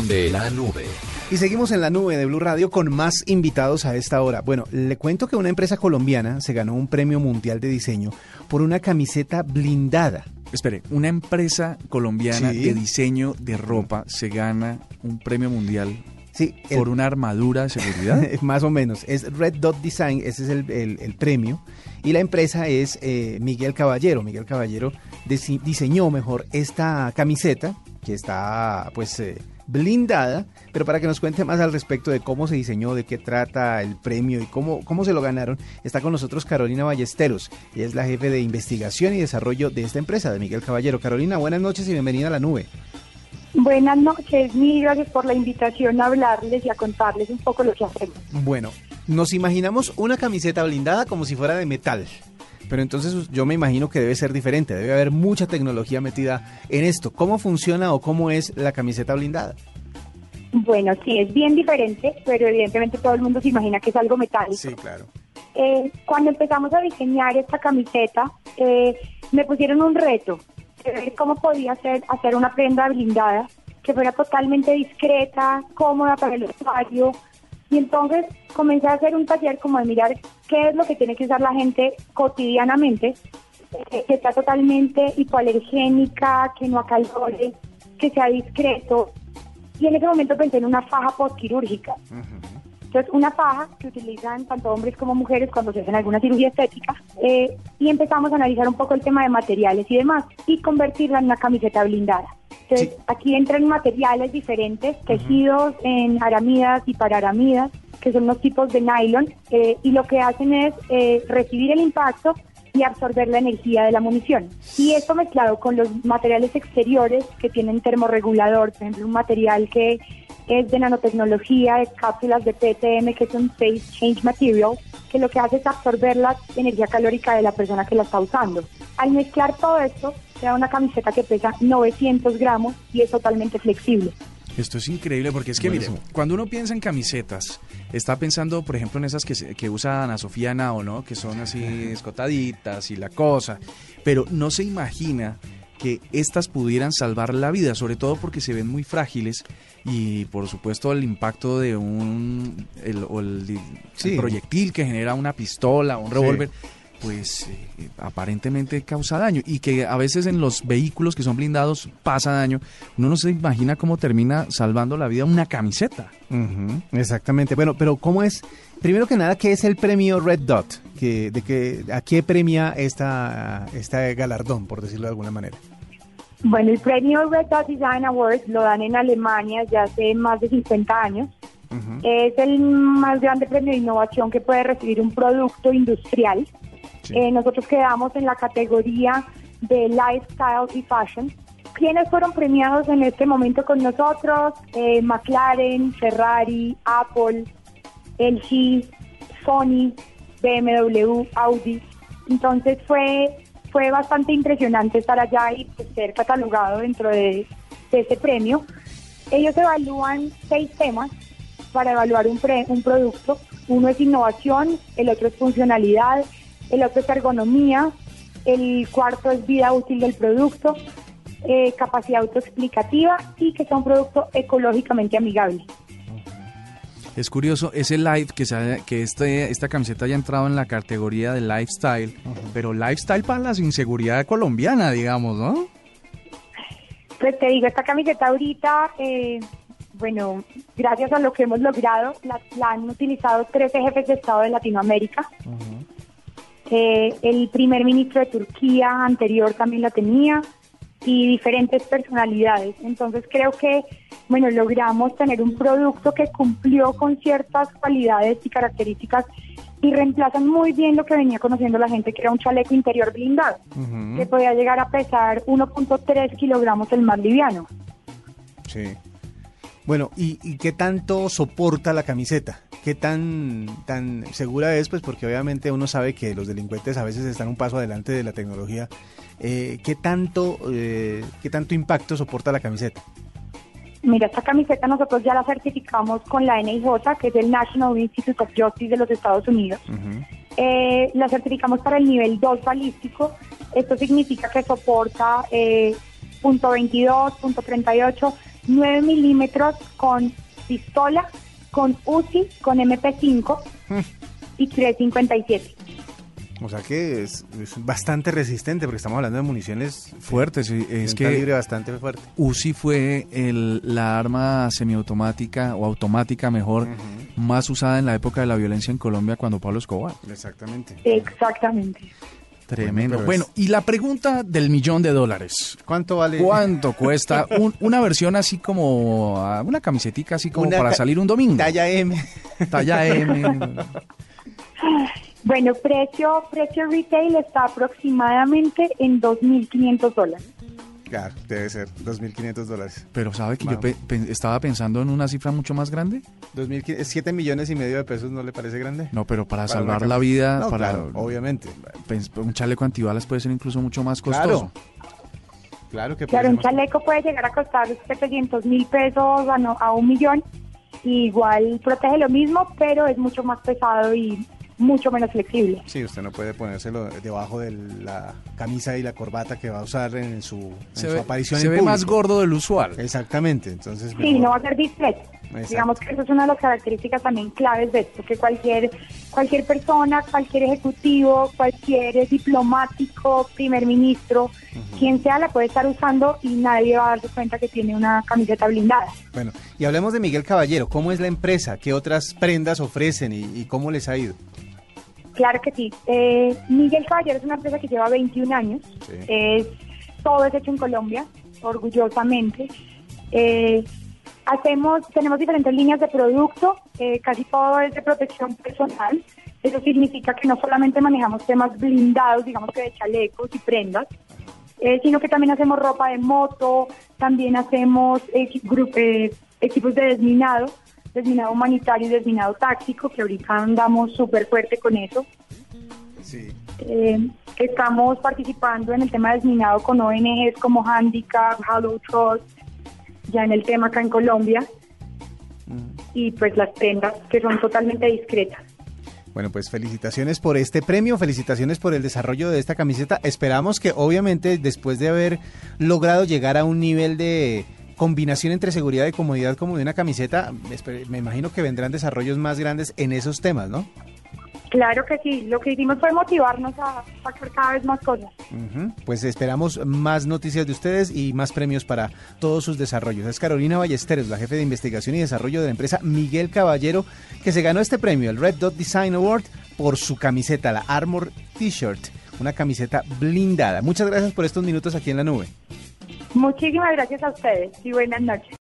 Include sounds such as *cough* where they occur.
De la nube. Y seguimos en la nube de Blue Radio con más invitados a esta hora. Bueno, le cuento que una empresa colombiana se ganó un premio mundial de diseño por una camiseta blindada. Espere, una empresa colombiana Sí. de diseño de ropa se gana un premio mundial Sí, el- por una armadura de seguridad. *laughs* más o menos. Es Red Dot Design, ese es el, el- el premio. Y la empresa es eh, Miguel Caballero. Miguel Caballero diseñó mejor esta camiseta, que está pues eh, blindada. Pero para que nos cuente más al respecto de cómo se diseñó, de qué trata el premio y cómo, cómo se lo ganaron, está con nosotros Carolina Ballesteros. Ella es la jefe de investigación y desarrollo de esta empresa, de Miguel Caballero. Carolina, buenas noches y bienvenida a la nube. Buenas noches, mil gracias por la invitación a hablarles y a contarles un poco lo que hacemos. Bueno, nos imaginamos una camiseta blindada como si fuera de metal. Pero entonces yo me imagino que debe ser diferente, debe haber mucha tecnología metida en esto. ¿Cómo funciona o cómo es la camiseta blindada? Bueno, sí, es bien diferente, pero evidentemente todo el mundo se imagina que es algo metálico. claro. Eh, cuando empezamos a diseñar esta camiseta, eh, me pusieron un reto de ver cómo podía hacer, hacer una prenda blindada que fuera totalmente discreta, cómoda para el usuario. Y entonces comencé a hacer un taller como de mirar qué es lo que tiene que usar la gente cotidianamente, que está totalmente hipoalergénica, que no acalore, que sea discreto. Y en ese momento pensé en una faja postquirúrgica. Entonces, una faja que utilizan tanto hombres como mujeres cuando se hacen alguna cirugía estética. eh, y empezamos a analizar un poco el tema de materiales y demás y convertirla en una camiseta blindada. Entonces, Sí. aquí entran materiales diferentes, tejidos en aramidas y paraaramidas, que son unos tipos de nylon, eh, y lo que hacen es eh, recibir el impacto y absorber la energía de la munición. Y esto mezclado con los materiales exteriores que tienen termorregulador, por ejemplo, un material que es de nanotecnología, de cápsulas de PTM, que es un Phase Change Material, que lo que hace es absorber la energía calórica de la persona que la está usando. Al mezclar todo esto, se da una camiseta que pesa 900 gramos y es totalmente flexible. Esto es increíble porque es que, mire, Buenísimo. cuando uno piensa en camisetas, está pensando, por ejemplo, en esas que, se- que usa Ana Sofía Nao, ¿no? Que son así *laughs* escotaditas y la cosa. Pero no se imagina que estas pudieran salvar la vida, sobre todo porque se ven muy frágiles y, por supuesto, el impacto de un el, o el, el Sí. proyectil que genera una pistola o un Sí. Pues eh, aparentemente causa daño y que a veces en los vehículos que son blindados pasa daño. Uno no se imagina cómo termina salvando la vida una camiseta. Exactamente. Bueno, pero ¿cómo es? Primero que nada, ¿qué es el premio Red Dot? Que, de que, ¿A qué premia esta, este galardón, por decirlo de alguna manera? Bueno, el premio Red Dot Design Awards lo dan en Alemania ya hace más de 50 años. Es el más grande premio de innovación que puede recibir un producto industrial. Eh, nosotros quedamos en la categoría de lifestyle y fashion. ¿Quiénes fueron premiados en este momento con nosotros? Eh, McLaren, Ferrari, Apple, LG, Sony, BMW, Audi. Entonces fue fue bastante impresionante estar allá y pues, ser catalogado dentro de, de ese premio. Ellos evalúan seis temas para evaluar un, pre- un producto. Uno es innovación, el otro es funcionalidad, el otro es ergonomía, el cuarto es vida útil del producto, eh, capacidad autoexplicativa y que sea un producto ecológicamente amigable. Es curioso, ese live que, se haya- que este, esta camiseta haya entrado en la categoría de lifestyle, pero lifestyle para la inseguridad colombiana, digamos, ¿no? Pues te digo, esta camiseta ahorita, eh, bueno, gracias a lo que hemos logrado, la, la han utilizado 13 jefes de Estado de Latinoamérica. Eh, el primer ministro de Turquía anterior también la tenía y diferentes personalidades. Entonces creo que, bueno, logramos tener un producto que cumplió con ciertas cualidades y características y reemplazan muy bien lo que venía conociendo la gente, que era un chaleco interior blindado, que podía llegar a pesar 1.3 kilogramos el más liviano. Sí. Bueno, ¿y, y qué tanto soporta la camiseta? ¿Qué tan, tan segura es? Pues porque obviamente uno sabe que los delincuentes a veces están un paso adelante de la tecnología. Eh, ¿qué, tanto, eh, ¿Qué tanto impacto soporta la camiseta? Mira, esta camiseta nosotros ya la certificamos con la NIJ, que es el National Institute of Justice de los Estados Unidos. Eh, la certificamos para el nivel 2 balístico. Esto significa que soporta punto .22, punto .38, 9 milímetros con pistola, con UCI, con MP5 y 357. O sea que es, es bastante resistente porque estamos hablando de municiones Fuertes, sí, es un que calibre bastante fuerte. UCI fue el, la arma semiautomática o automática mejor más usada en la época de la violencia en Colombia cuando Pablo Escobar. Exactamente. Exactamente. Tremendo. Bueno, y la pregunta del millón de dólares. ¿Cuánto vale? ¿Cuánto *laughs* cuesta un- una versión así como ah, una camisetica así como Una para salir un domingo? Talla M. Talla M. *laughs* Bueno, precio, precio retail está aproximadamente en 2.500 dólares. Claro, debe ser 2.500 dólares. Pero sabe que yo Vamos. pe- pe- estaba pensando en una cifra mucho más grande. 2.500, 7 millones y medio de pesos no le parece grande. No, pero para, Para salvar la vida, No, para claro, obviamente. Un chaleco antibalas puede ser incluso mucho más costoso. Claro. Claro que Claro, un puede ser más- chaleco puede llegar a costar 700 mil pesos a, no- a un millón. Y igual protege lo mismo, pero es mucho más pesado y mucho menos flexible. Sí, usted no puede ponérselo debajo de la camisa y la corbata que va a usar en su, en Se, su ve, aparición se en ve público. más gordo del usual. Exactamente, entonces... Sí, mejor- no va a ser discreto. Exacto. Digamos que eso es una de las características también claves de esto, que cualquier, cualquier persona, cualquier ejecutivo, cualquier diplomático, primer ministro, quien sea, la puede estar usando y nadie va a darse cuenta que tiene una camiseta blindada. Bueno, y hablemos de Miguel Caballero. ¿Cómo es la empresa? ¿Qué otras prendas ofrecen y, y cómo les ha ido? Claro que sí. Eh, Miguel Caballero es una empresa que lleva 21 años. Sí. Todo es hecho en Colombia, orgullosamente. Eh, hacemos, tenemos diferentes líneas de producto, eh, casi todo es de protección personal. Eso significa que no solamente manejamos temas blindados, digamos que de chalecos y prendas, eh, sino que también hacemos ropa de moto, también hacemos eh, equipos de desminado, desminado humanitario y desminado táctico, que ahorita andamos súper fuerte con eso. Sí. Eh, estamos participando en el tema de desminado con ONGs como Handicap, Hollow Trust, ya en el tema acá en Colombia, y pues las prendas que son totalmente discretas. Bueno, pues felicitaciones por este premio, felicitaciones por el desarrollo de esta camiseta. Esperamos que obviamente después de haber logrado llegar a un nivel de combinación entre seguridad y comodidad como de una camiseta, me imagino que vendrán desarrollos más grandes en esos temas, ¿no? Claro que sí, lo que hicimos fue motivarnos a sacar cada vez más cosas. Pues esperamos más noticias de ustedes y más premios para todos sus desarrollos. Es Carolina Ballesteros, la jefe de investigación y desarrollo de la empresa Miguel Caballero, que se ganó este premio, el Red Dot Design Award, por su camiseta, la Armor T-shirt, una camiseta blindada. Muchas gracias por estos minutos aquí en la nube. Muchísimas gracias a ustedes y buenas noches.